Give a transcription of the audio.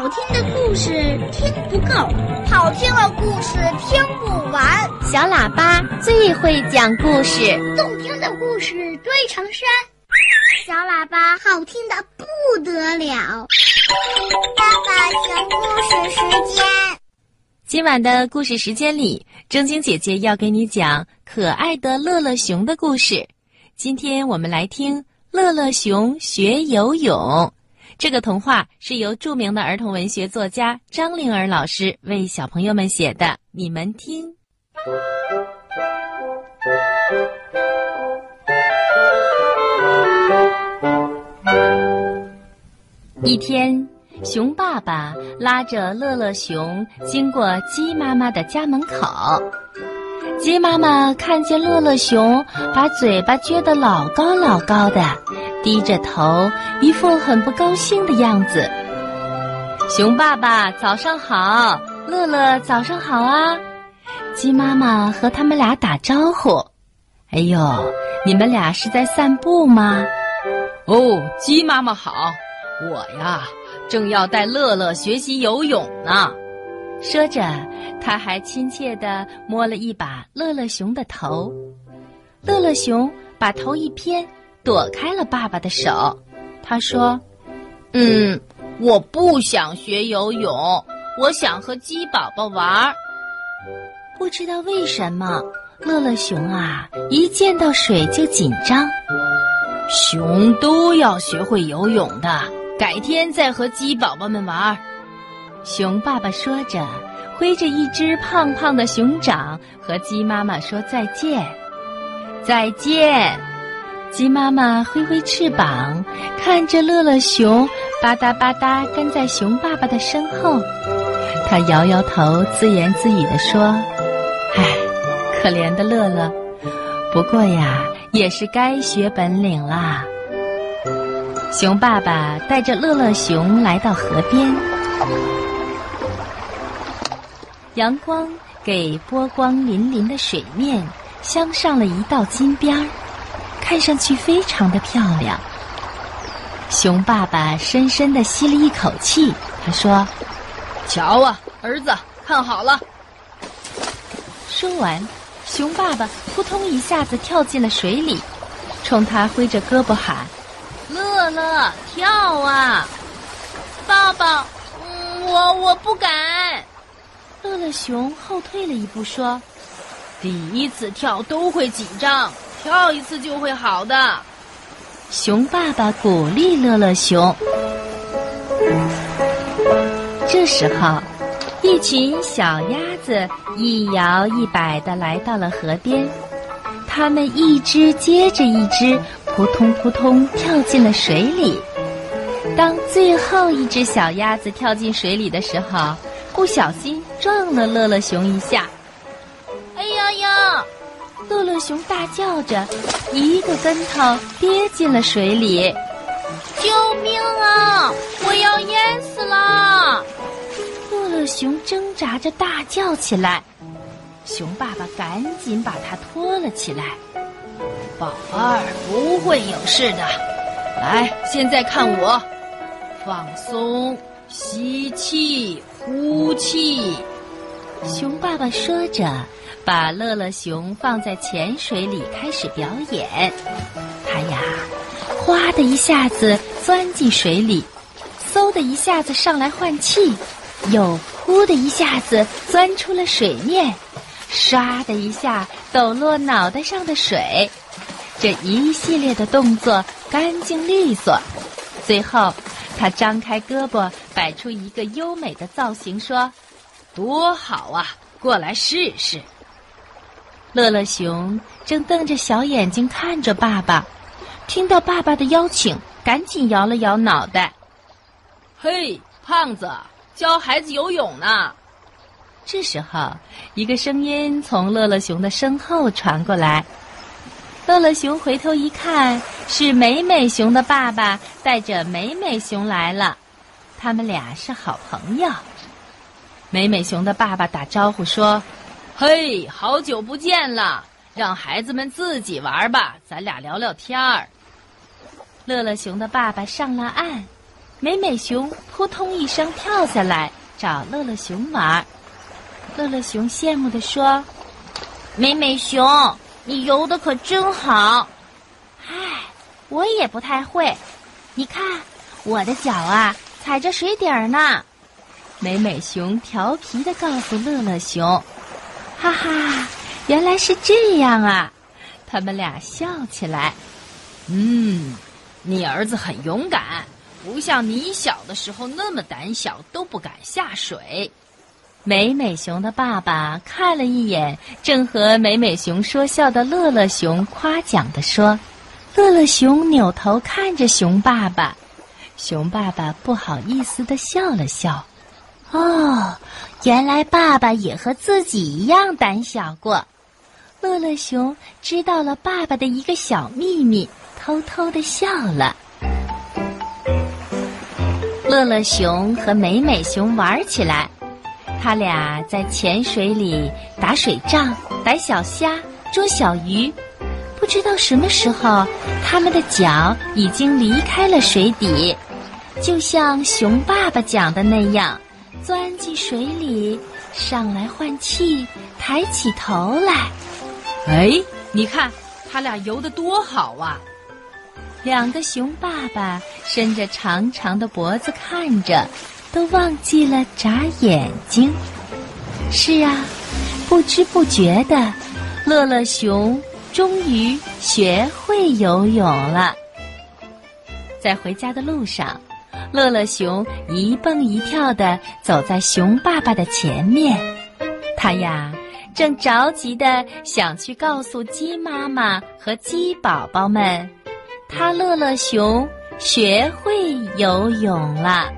好听的故事听不够，好听的故事听不完。小喇叭最会讲故事，动听的故事堆成山。小喇叭好听的不得了。爸爸讲故事时间。今晚的故事时间里，正晶姐姐要给你讲可爱的乐乐熊的故事。今天我们来听《乐乐熊学游泳》。这个童话是由著名的儿童文学作家张灵儿老师为小朋友们写的，你们听。一天，熊爸爸拉着乐乐熊经过鸡妈妈的家门口。鸡妈妈看见乐乐熊把嘴巴撅得老高老高的，低着头，一副很不高兴的样子。熊爸爸早上好，乐乐早上好啊！鸡妈妈和他们俩打招呼。哎呦，你们俩是在散步吗？哦，鸡妈妈好，我呀正要带乐乐学习游泳呢。说着，他还亲切地摸了一把乐乐熊的头。乐乐熊把头一偏，躲开了爸爸的手。他说：“嗯，我不想学游泳，我想和鸡宝宝玩。”不知道为什么，乐乐熊啊，一见到水就紧张。熊都要学会游泳的，改天再和鸡宝宝们玩。熊爸爸说着，挥着一只胖胖的熊掌，和鸡妈妈说再见。再见！鸡妈妈挥挥翅膀，看着乐乐熊吧嗒吧嗒跟在熊爸爸的身后。它摇摇头，自言自语地说：“唉，可怜的乐乐。不过呀，也是该学本领啦。”熊爸爸带着乐乐熊来到河边。阳光给波光粼粼的水面镶上了一道金边儿，看上去非常的漂亮。熊爸爸深深的吸了一口气，他说：“瞧啊，儿子，看好了。”说完，熊爸爸扑通一下子跳进了水里，冲他挥着胳膊喊：“乐乐，跳啊！”爸爸，嗯，我我不敢。乐乐熊后退了一步，说：“第一次跳都会紧张，跳一次就会好的。”熊爸爸鼓励乐乐熊。这时候，一群小鸭子一摇一摆的来到了河边，它们一只接着一只，扑通扑通跳进了水里。当最后一只小鸭子跳进水里的时候，不小心撞了乐乐熊一下，哎呀呀！乐乐熊大叫着，一个跟头跌进了水里。救命啊！我要淹死了！乐乐熊挣扎着大叫起来。熊爸爸赶紧把它拖了起来。宝贝儿，不会有事的。来，现在看我，放松，吸气。呼气，熊爸爸说着，把乐乐熊放在浅水里开始表演。他呀，哗的一下子钻进水里，嗖的一下子上来换气，又呼的一下子钻出了水面，唰的一下抖落脑袋上的水。这一系列的动作干净利索，最后。他张开胳膊，摆出一个优美的造型，说：“多好啊！过来试试。”乐乐熊正瞪着小眼睛看着爸爸，听到爸爸的邀请，赶紧摇了摇脑袋。“嘿，胖子，教孩子游泳呢。”这时候，一个声音从乐乐熊的身后传过来。乐乐熊回头一看，是美美熊的爸爸带着美美熊来了，他们俩是好朋友。美美熊的爸爸打招呼说：“嘿，好久不见了，让孩子们自己玩吧，咱俩聊聊天儿。”乐乐熊的爸爸上了岸，美美熊扑通一声跳下来找乐乐熊玩。乐乐熊羡慕地说：“美美熊，你游的可真好。”“唉，我也不太会。你看，我的脚啊，踩着水底儿呢。”美美熊调皮地告诉乐乐熊：“哈哈，原来是这样啊！”他们俩笑起来。嗯，你儿子很勇敢，不像你小的时候那么胆小，都不敢下水。美美熊的爸爸看了一眼，正和美美熊说笑的乐乐熊，夸奖地说：“乐乐熊扭头看着熊爸爸，熊爸爸不好意思地笑了笑。哦，原来爸爸也和自己一样胆小过。”乐乐熊知道了爸爸的一个小秘密。偷偷的笑了。乐乐熊和美美熊玩起来，他俩在浅水里打水仗、逮小虾、捉小鱼。不知道什么时候，他们的脚已经离开了水底，就像熊爸爸讲的那样，钻进水里，上来换气，抬起头来。哎，你看，他俩游得多好啊！两个熊爸爸伸着长长的脖子看着，都忘记了眨眼睛。是啊，不知不觉的，乐乐熊终于学会游泳了。在回家的路上，乐乐熊一蹦一跳地走在熊爸爸的前面，他呀正着急的想去告诉鸡妈妈和鸡宝宝们。他乐乐熊学会游泳了。